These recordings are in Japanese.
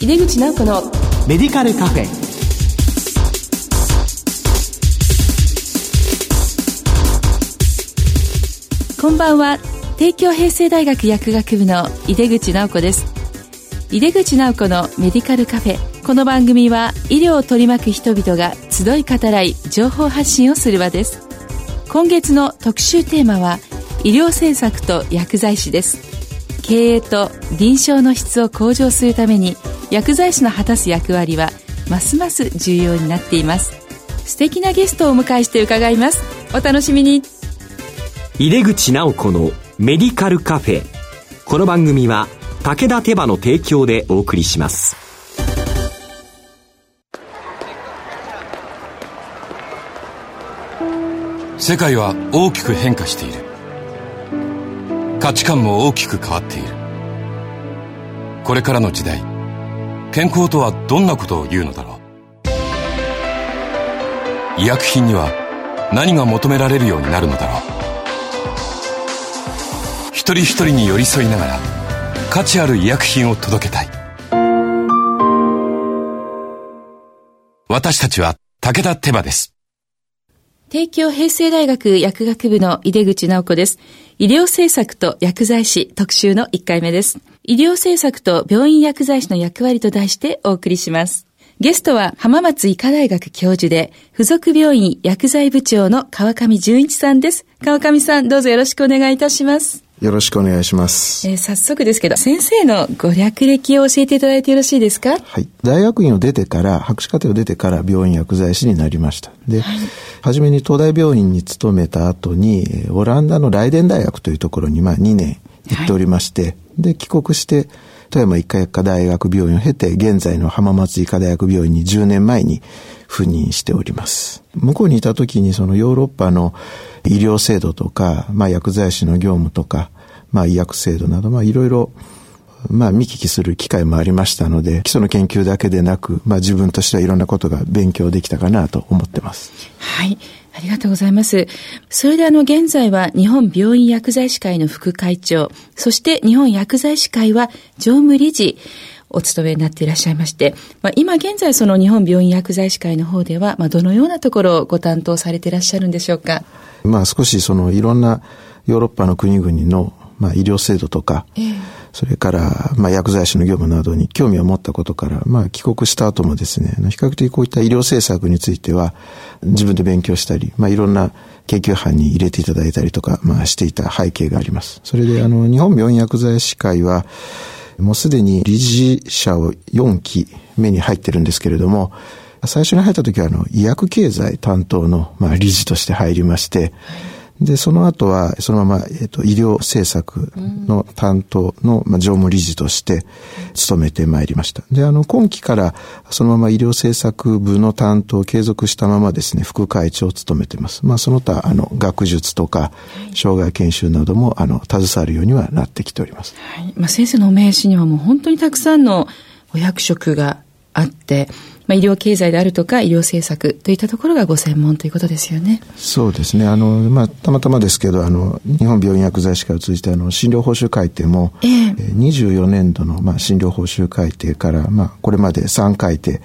井出口直子のメディカルカフェ。こんばんは。帝京平成大学薬学部の井出口直子です。井出口直子のメディカルカフェ。この番組は医療を取り巻く人々が集い語らい情報発信をする場です。今月の特集テーマは医療政策と薬剤師です経営と臨床の質を向上するために薬剤師の果たす役割はますます重要になっています。素敵なゲストをお迎えして伺います。お楽しみに。入れ口直子のメディカルカフェ。この番組は武田手羽の提供でお送りします。世界は大きく変化している価値観も大きく変わっている。これからの時代健康とはどんなことを言うのだろう。医薬品には何が求められるようになるのだろう。一人一人に寄り添いながら価値ある医薬品を届けたい。私たちは武田手羽です。帝京平成大学薬学部の井出口直子です。医療政策と薬剤師特集の1回目です。医療政策と病院薬剤師の役割と題してお送りします。ゲストは浜松医科大学教授で、附属病院薬剤部長の川上淳一さんです。川上さん、どうぞよろしくお願いいたします。よろしくお願いします。えー、早速ですけど、先生のご略歴を教えていただいてよろしいですか？はい。大学院を出てから、博士課程を出てから病院薬剤師になりました。で、はい、初めに東大病院に勤めた後に、オランダのライデン大学というところに、まあ2年行っておりまして、はい、で、帰国して、富山医科薬科大学病院を経て、現在の浜松医科大学病院に10年前に赴任しております。向こうにいた時にそのヨーロッパの医療制度とか、まあ薬剤師の業務とか、まあ医薬制度など、まあいろいろまあ見聞きする機会もありましたので、基礎の研究だけでなく、まあ自分としてはいろんなことが勉強できたかなと思ってます。はい。ありがとうございます。それであの、現在は日本病院薬剤師会の副会長、そして日本薬剤師会は常務理事、お務めになっていらっしゃいまして、まあ、今現在その日本病院薬剤師会の方では、まあ、どのようなところをご担当されていらっしゃるんでしょうか？まあ少しそのいろんなヨーロッパの国々の、まあ、医療制度とか、えーそれから、まあ、薬剤師の業務などに興味を持ったことから、まあ、帰国した後もですね、比較的こういった医療政策については、自分で勉強したり、まあ、いろんな研究班に入れていただいたりとか、まあ、していた背景があります。それで、あの、日本病院薬剤師会は、もうすでに理事者を4期目に入ってるんですけれども、最初に入った時は、あの、医薬経済担当の、まあ、理事として入りまして、はいで、その後は、そのまま、えっ、と、医療政策の担当の、まあ、常務理事として務めてまいりました。で、あの、今期から、そのまま医療政策部の担当を継続したままですね、副会長を務めてます。まあ、その他、あの、学術とか、障害研修なども、あの、携わるようにはなってきております。はい。まあ、先生のお名刺にはもう本当にたくさんのお役職があって、まあ、医療経済であるとか医療政策といったところがご専門ということですよね。そうですね。あの、まあ、たまたまですけど、あの、日本病院薬剤師会を通じて、あの、診療報酬改定も、えー、24年度の、まあ、診療報酬改定から、まあ、これまで3改定、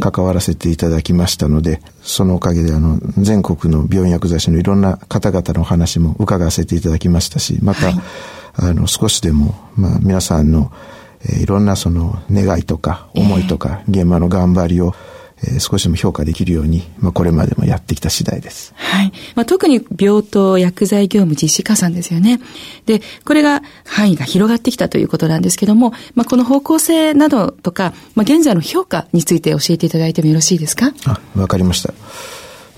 関わらせていただきましたので、はい、そのおかげで、あの、全国の病院薬剤師のいろんな方々の話も伺わせていただきましたし、また、はい、あの、少しでも、まあ、皆さんの、えー、いろんなその願いとか思いとか、現場の頑張りを、えー、少しでも評価できるように、まあ、これまでもやってきた次第です。はい。まあ、特に病棟薬剤業務実施加算ですよね。で、これが範囲が広がってきたということなんですけども、まあ、この方向性などとか、まあ、現在の評価について教えていただいてもよろしいですか？あ、わかりました。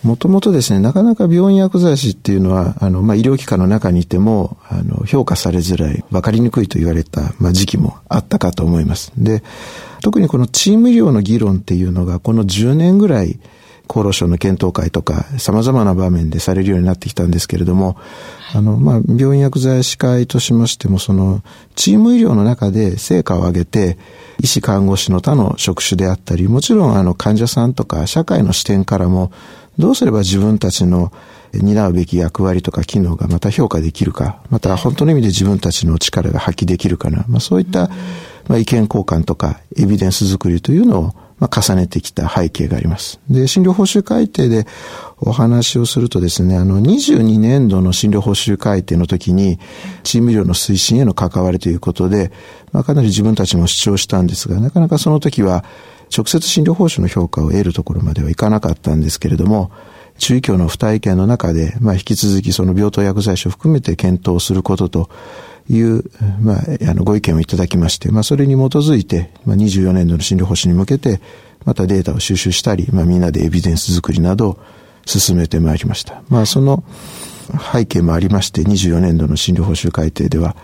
もともとですね、なかなか病院薬剤師っていうのは、あの、まあ、医療機関の中にいても、あの、評価されづらい、わかりにくいと言われた、まあ、時期もあったかと思います。で、特にこのチーム医療の議論っていうのが、この10年ぐらい、厚労省の検討会とか様々な場面でされるようになってきたんですけれども、あの、まあ、病院薬剤師会としましても、その、チーム医療の中で成果を上げて、医師看護師の他の職種であったり、もちろんあの患者さんとか社会の視点からも、どうすれば自分たちの担うべき役割とか機能がまた評価できるか、また本当の意味で自分たちの力が発揮できるかな、まあ、そういったまあ、意見交換とかエビデンス作りというのをまあ、重ねてきた背景があります。で、診療報酬改定でお話をするとですね、あの、22年度の診療報酬改定の時に、チーム医療の推進への関わりということで、まあ、かなり自分たちも主張したんですが、なかなかその時は、直接診療報酬の評価を得るところまではいかなかったんですけれども、中医協の付帯意見の中で、まあ、引き続きその病棟薬剤師を含めて検討することという、まあ、あの、ご意見をいただきまして、まあ、それに基づいて、まあ、24年度の診療報酬に向けて、またデータを収集したり、まあ、みんなでエビデンス作りなどを進めてまいりました。まあ、その背景もありまして、24年度の診療報酬改定では、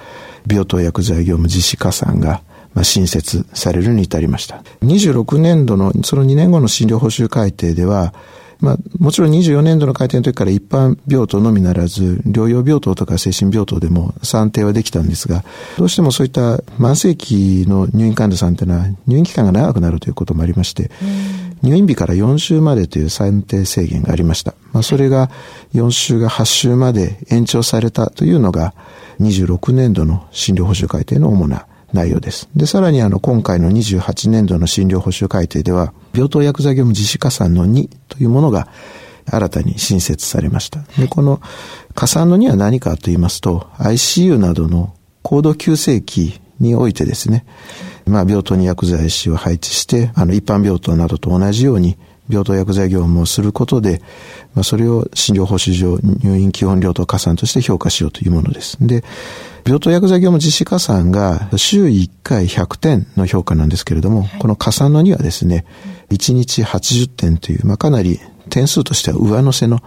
病棟薬剤業務実施加算が、まあ、新設されるに至りました。26年度の、その2年後の診療報酬改定では、まあ、もちろん24年度の改定の時から一般病棟のみならず、療養病棟とか精神病棟でも算定はできたんですが、どうしてもそういった慢性期の入院患者さんというのは入院期間が長くなるということもありまして、入院日から4週までという算定制限がありました。まあ、それが4週が8週まで延長されたというのが、26年度の診療報酬改定の主な内容です。で、さらにあの、今回の28年度の診療報酬改定では、病棟薬剤業務実施加算の2というものが新たに新設されました。で、この加算の2は何かと言いますと、ICU などの高度急性期においてですね、まあ、病棟に薬剤師を配置して、あの、一般病棟などと同じように、病棟薬剤業務をすることで、まあ、それを診療報酬上入院基本料等加算として評価しようというものです。で、病棟薬剤業務実施加算が週1回100点の評価なんですけれども、この加算の2はですね、1日80点という、まあ、かなり点数としては上乗せの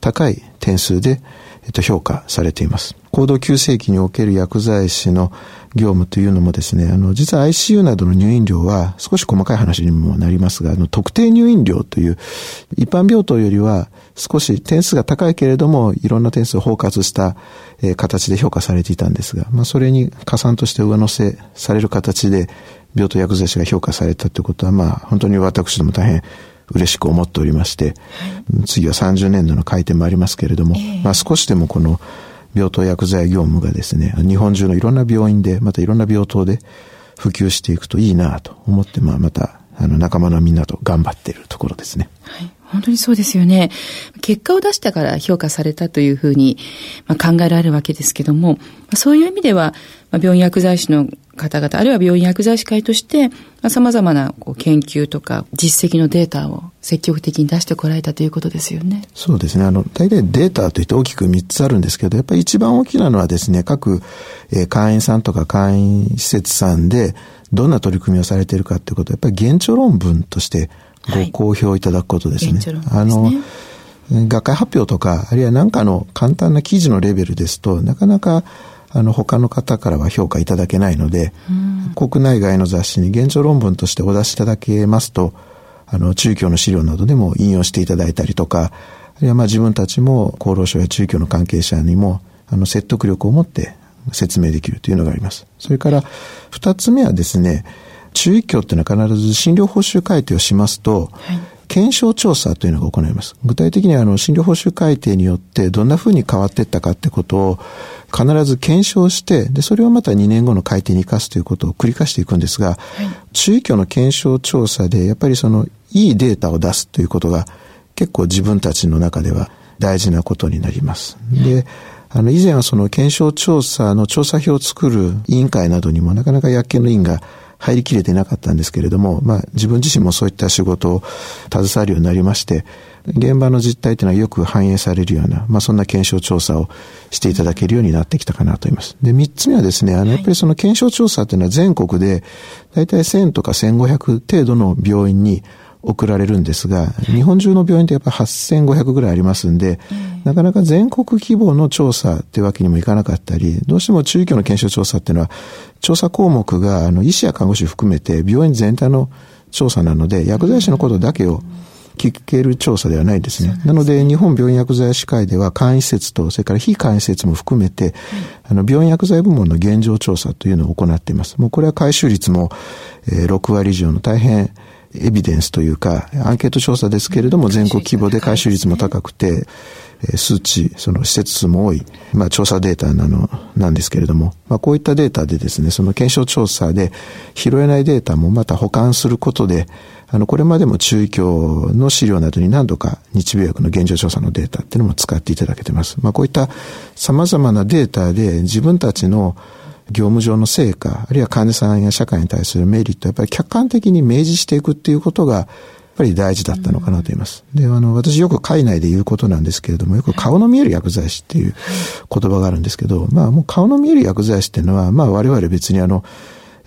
高い点数で、えっと、評価されています。高度急性期における薬剤師の業務というのもですね、あの、実は ICU などの入院料は少し細かい話にもなりますが、あの、特定入院料という一般病棟よりは少し点数が高いけれども、いろんな点数を包括した、えー、形で評価されていたんですが、まあ、それに加算として上乗せされる形で、病棟薬剤師が評価されたということは、まあ、本当に私ども大変嬉しく思っておりまして、はい、次は30年度の改定もありますけれども、えー、まあ、少しでもこの病棟薬剤業務がですね、日本中のいろんな病院で、またいろんな病棟で普及していくといいなと思って、まあ、また、あの、仲間のみんなと頑張っているところですね。はい。本当にそうですよね。結果を出したから評価されたというふうに、まあ、考えられるわけですけども、そういう意味では、まあ、病院薬剤師の方々、あるいは病院薬剤師会として、まあ、様々なこう研究とか実績のデータを積極的に出してこられたということですよね。そうですね。あの、大体データといって大きく3つあるんですけど、やっぱり一番大きなのはですね、各、えー、会員さんとか会員施設さんで、どんな取り組みをされているかということを、やっぱり現状論文としてご公表いただくことですね。はい、あの、学会発表とか、あるいは何かの簡単な記事のレベルですと、なかなかあの他の方からは評価いただけないので、国内外の雑誌に現状論文としてお出しいただけますと、あの中教の資料などでも引用していただいたりとか、あるいはまあ自分たちも厚労省や中教の関係者にもあの説得力を持って説明できるというのがあります。それから二つ目はですね、中医協っていうのは必ず診療報酬改定をしますと、はい、検証調査というのが行います。具体的にはあの診療報酬改定によってどんなふうに変わっていったかってことを必ず検証して、で、それをまた2年後の改定に生かすということを繰り返していくんですが、はい、中医協の検証調査でやっぱりそのいいデータを出すということが結構自分たちの中では大事なことになります。で、あの、以前はその検証調査の調査票を作る委員会などにもなかなか薬研の委員が入りきれてなかったんですけれども、まあ自分自身もそういった仕事を携わるようになりまして、現場の実態というのはよく反映されるような、まあそんな検証調査をしていただけるようになってきたかなと思います。で、三つ目はですね、あの、やっぱりその検証調査というのは全国で、だいたい1000とか1500程度の病院に送られるんですが、日本中の病院ってやっぱ8500ぐらいありますんで、なかなか全国規模の調査ってわけにもいかなかったり、どうしても中医協の検証調査っていうのは、調査項目が、あの、医師や看護師含めて病院全体の調査なので、薬剤師のことだけを聞ける調査ではないですね。なので、日本病院薬剤師会では、簡易施設と、それから非簡易施設も含めて、あの、病院薬剤部門の現状調査というのを行っています。もうこれは回収率も、えー、6割以上の大変、エビデンスというか、アンケート調査ですけれども、全国規模で回収率も高くて、数値、その施設数も多い、まあ、調査データなの、なんですけれども、まあ、こういったデータでですね、その検証調査で拾えないデータもまた保管することで、あの、これまでも中医協の資料などに何度か日米薬の現状調査のデータっていうのも使っていただけてます。まあ、こういった様々なデータで自分たちの業務上の成果、あるいは患者さんや社会に対するメリット、やっぱり客観的に明示していくっていうことが、やっぱり大事だったのかなと言います。で、あの、私よく海内で言うことなんですけれども、よく顔の見える薬剤師っていう言葉があるんですけど、まあもう顔の見える薬剤師っていうのは、まあ我々別にあの、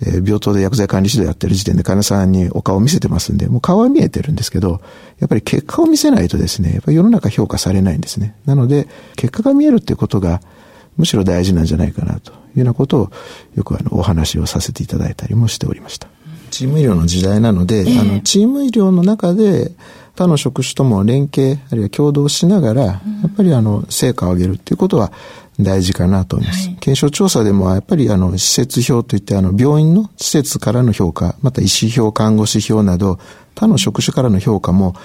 えー、病棟で薬剤管理指導やってる時点で患者さんにお顔を見せてますんで、もう顔は見えてるんですけど、やっぱり結果を見せないとですね、やっぱり世の中評価されないんですね。なので、結果が見えるっていうことが、むしろ大事なんじゃないかなというようなことを、よくあの、お話をさせていただいたりもしておりました。チーム医療の時代なので、えー、あの、チーム医療の中で、他の職種とも連携、あるいは共同しながら、やっぱりあの、成果を上げるっていうことは大事かなと思います。はい、検証調査でもやっぱりあの、施設表といってあの、病院の施設からの評価、また医師表、看護師表など、他の職種からの評価も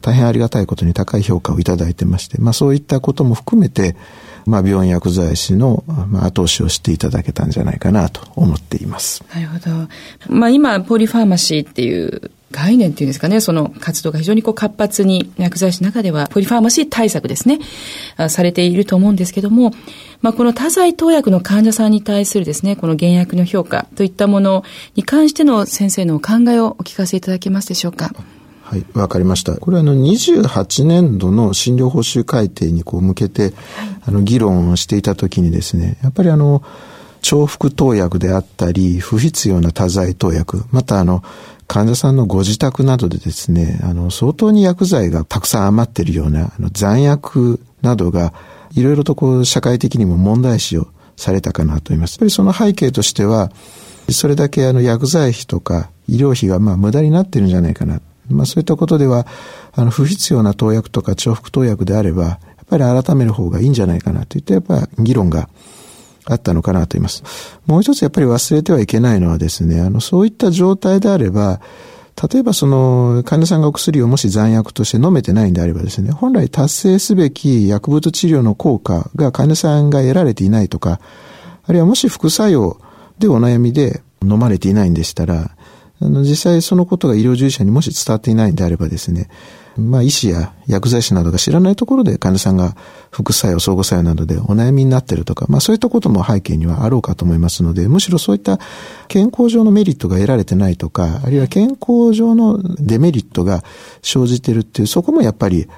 大変ありがたいことに高い評価をいただいてまして、まあそういったことも含めて、まあ、病院薬剤師の、まあ、後押しをしていただけたんじゃないかなと思っています。なるほど。まあ、今、ポリファーマシーっていう概念っていうんですかね、その活動が非常にこう活発に薬剤師の中では、ポリファーマシー対策ですね、されていると思うんですけども、まあ、この多剤投薬の患者さんに対するですね、この原薬の評価といったものに関しての先生のお考えをお聞かせいただけますでしょうか。はい、わかりました。これはあの28年度の診療報酬改定にこう向けて、はい、あの議論をしていたときにですね、やっぱりあの、重複投薬であったり、不必要な多剤投薬、またあの、患者さんのご自宅などでですね、あの、相当に薬剤がたくさん余っているような、あの残薬などが、いろいろとこう、社会的にも問題視をされたかなと思います。やっぱりその背景としては、それだけあの薬剤費とか医療費がまあ無駄になってるんじゃないかな。まあそういったことでは、あの、不必要な投薬とか重複投薬であれば、やっぱり改める方がいいんじゃないかなといった、やっぱ議論があったのかなと言います。もう一つやっぱり忘れてはいけないのはですね、あの、そういった状態であれば、例えばその患者さんがお薬をもし残薬として飲めてないんであればですね、本来達成すべき薬物治療の効果が患者さんが得られていないとか、あるいはもし副作用でお悩みで飲まれていないんでしたら、あの、実際そのことが医療従事者にもし伝わっていないんであればですね、まあ、医師や薬剤師などが知らないところで患者さんが副作用、相互作用などでお悩みになってるとか、まあ、そういったことも背景にはあろうかと思いますので、むしろそういった健康上のメリットが得られてないとか、あるいは健康上のデメリットが生じてるっていう、そこもやっぱり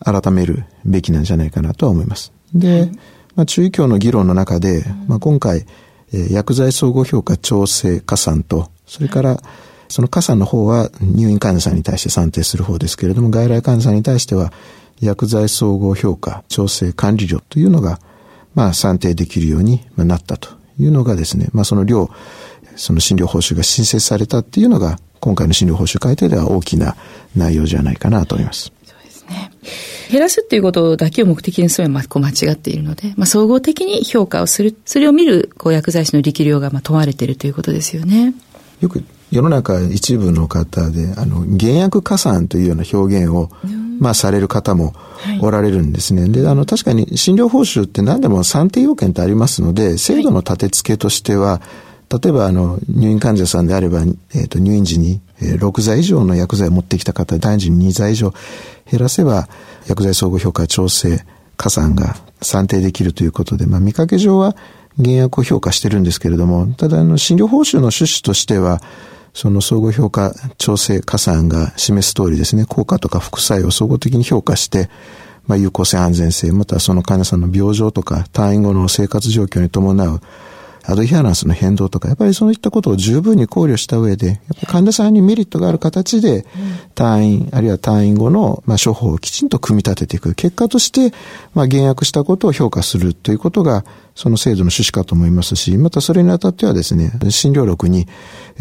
改めるべきなんじゃないかなとは思います。で、まあ、中医協の議論の中で、まあ、今回、薬剤総合評価調整加算と、それから、その加算の方は入院患者さんに対して算定する方ですけれども、外来患者さんに対しては薬剤総合評価、調整管理料というのが、まあ算定できるようになったというのがですね、まあその量、その診療報酬が申請されたっていうのが、今回の診療報酬改定では大きな内容じゃないかなと思います。そうですね。減らすっていうことだけを目的にするのはこう間違っているので、まあ、総合的に評価をする、それを見るこう薬剤師の力量がまあ問われているということですよね。よく世の中一部の方で、あの、減薬加算というような表現を、まあ、される方もおられるんですね。はい、で、あの、確かに診療報酬って何でも算定要件ってありますので、制度の立て付けとしては、例えば、あの、入院患者さんであれば、えっ、ー、と、入院時に、えー、6剤以上の薬剤を持ってきた方、第時に2剤以上減らせば、薬剤総合評価調整加算が算定できるということで、まあ、見かけ上は減薬を評価してるんですけれども、ただ、あの、診療報酬の趣旨としては、その総合評価調整加算が示す通りですね、効果とか副作用を総合的に評価して、まあ、有効性安全性、またはその患者さんの病状とか退院後の生活状況に伴うアドヒアランスの変動とか、やっぱりそういったことを十分に考慮した上で、患者さんにメリットがある形で、退院、あるいは退院後の、まあ、処方をきちんと組み立てていく。結果として、まあ、減薬したことを評価するということが、その制度の趣旨かと思いますし、またそれにあたってはですね、診療録に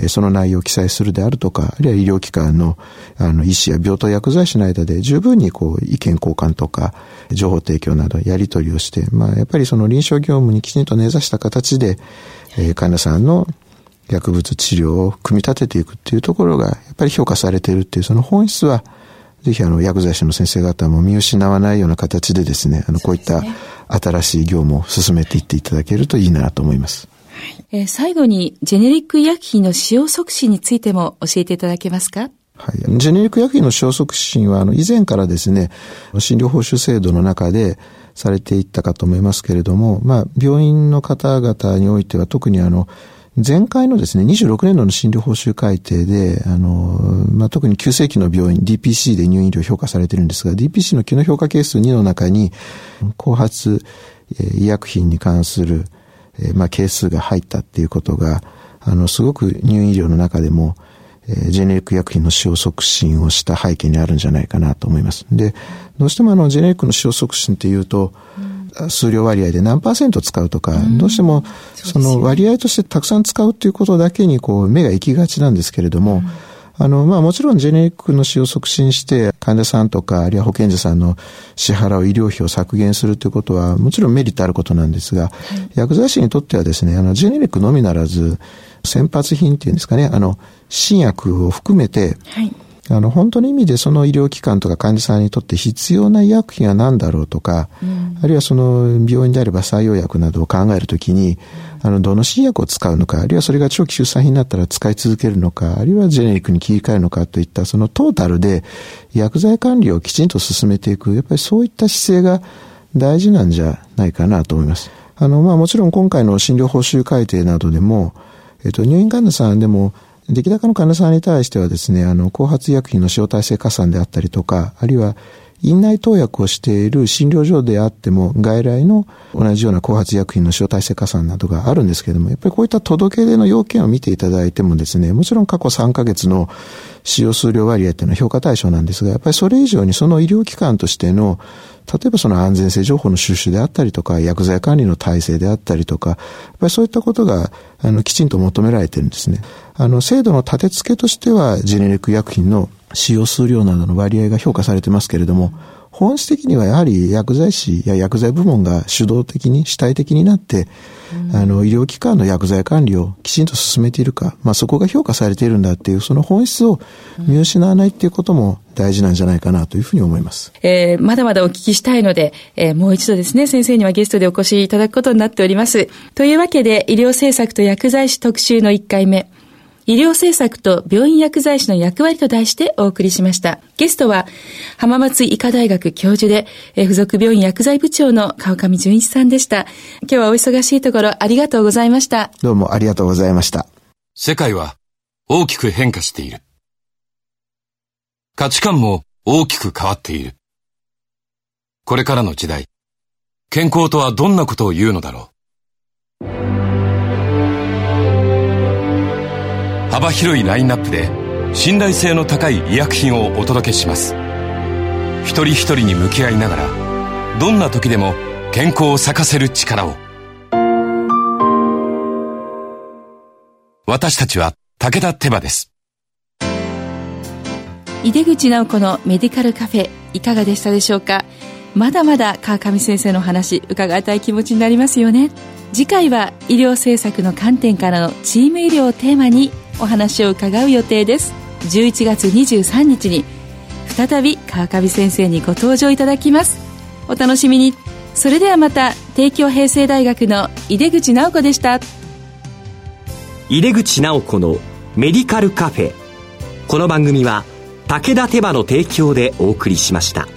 その内容を記載するであるとか、あるいは医療機関のあの医師や病棟薬剤師の間で十分にこう意見交換とか情報提供などやり取りをして、まあやっぱりその臨床業務にきちんと根ざした形で、えー、患者さんの薬物治療を組み立てていくっていうところがやっぱり評価されているっていうその本質はぜひあの薬剤師の先生方も見失わないような形でですね、あのこういった新しい業務を進めていっていただけるといいなと思います。えー、最後にジェネリック医薬品の使用促進についても教えていただけますか？はい。ジェネリック薬品の使用促進は、あの、以前からですね、診療報酬制度の中でされていったかと思いますけれども、まあ、病院の方々においては特にあの、前回のですね、26年度の診療報酬改定で、あの、まあ、特に急性期の病院、DPC で入院料評価されてるんですが、DPC の機能評価係数2の中に、後発医薬品に関する、まあ、係数が入ったっていうことが、あの、すごく入院医療の中でも、ジェネリック薬品の使用促進をした背景にあるんじゃないかなと思います。で、どうしてもあの、ジェネリックの使用促進っていうと、うん数量割合で何パーセント使うとか、どうしてもその割合としてたくさん使うっていうことだけにこう目が行きがちなんですけれども、あの、まあもちろんジェネリックの使用を促進して患者さんとかあるいは保健所さんの支払う医療費を削減するということはもちろんメリットあることなんですが、はい、薬剤師にとってはですね、あのジェネリックのみならず先発品っていうんですかね、あの新薬を含めて、はい。あの、本当の意味でその医療機関とか患者さんにとって必要な医薬品は何だろうとか、うん、あるいはその病院であれば採用薬などを考えるときに、あの、どの新薬を使うのか、あるいはそれが長期出産品になったら使い続けるのか、あるいはジェネリックに切り替えるのかといったそのトータルで薬剤管理をきちんと進めていく、やっぱりそういった姿勢が大事なんじゃないかなと思います。あの、まあもちろん今回の診療報酬改定などでも、えっと、入院患者さんでも、出来高の患者さんに対してはですね、あの、後発医薬品の使用体制加算であったりとか、あるいは、院内投薬をしている診療所であっても、外来の同じような後発薬品の使用体制加算などがあるんですけれども、やっぱりこういった届け出の要件を見ていただいてもですね、もちろん過去3ヶ月の使用数量割合っていうのは評価対象なんですが、やっぱりそれ以上にその医療機関としての例えばその安全性情報の収集であったりとか、薬剤管理の体制であったりとか、やっぱりそういったことが、あの、きちんと求められてるんですね。あの、制度の立て付けとしては、ジェネリック薬品の使用数量などの割合が評価されてますけれども、本質的にはやはり薬剤師や薬剤部門が主導的に主体的になって、うん、あの医療機関の薬剤管理をきちんと進めているか、まあ、そこが評価されているんだっていうその本質を見失わないっていうことも大事なんじゃないかなというふうに思います。えー、まだまだお聞きしたいので、えー、もう一度ですね、先生にはゲストでお越しいただくことになっております。というわけで、医療政策と薬剤師特集の1回目、医療政策と病院薬剤師の役割と題してお送りしました。ゲストは、浜松医科大学教授で、付属病院薬剤部長の川上淳一さんでした。今日はお忙しいところありがとうございました。どうもありがとうございました。世界は大きく変化している。価値観も大きく変わっている。これからの時代、健康とはどんなことを言うのだろう。幅広いラインナップで信頼性の高い医薬品をお届けします。一人一人に向き合いながらどんな時でも健康を咲かせる力を。私たちは武田手羽です。井出口直子のメディカルカフェいかがでしたでしょうか？まだまだ川上先生の話伺いたい気持ちになりますよね。次回は医療政策の観点からのチーム医療をテーマにお話を伺う予定です。11月23日に再び川上先生にご登場いただきます。お楽しみに。それではまた帝京平成大学の井出口直子でした。井出口直子のメディカルカフェ。この番組は武田手羽の提供でお送りしました。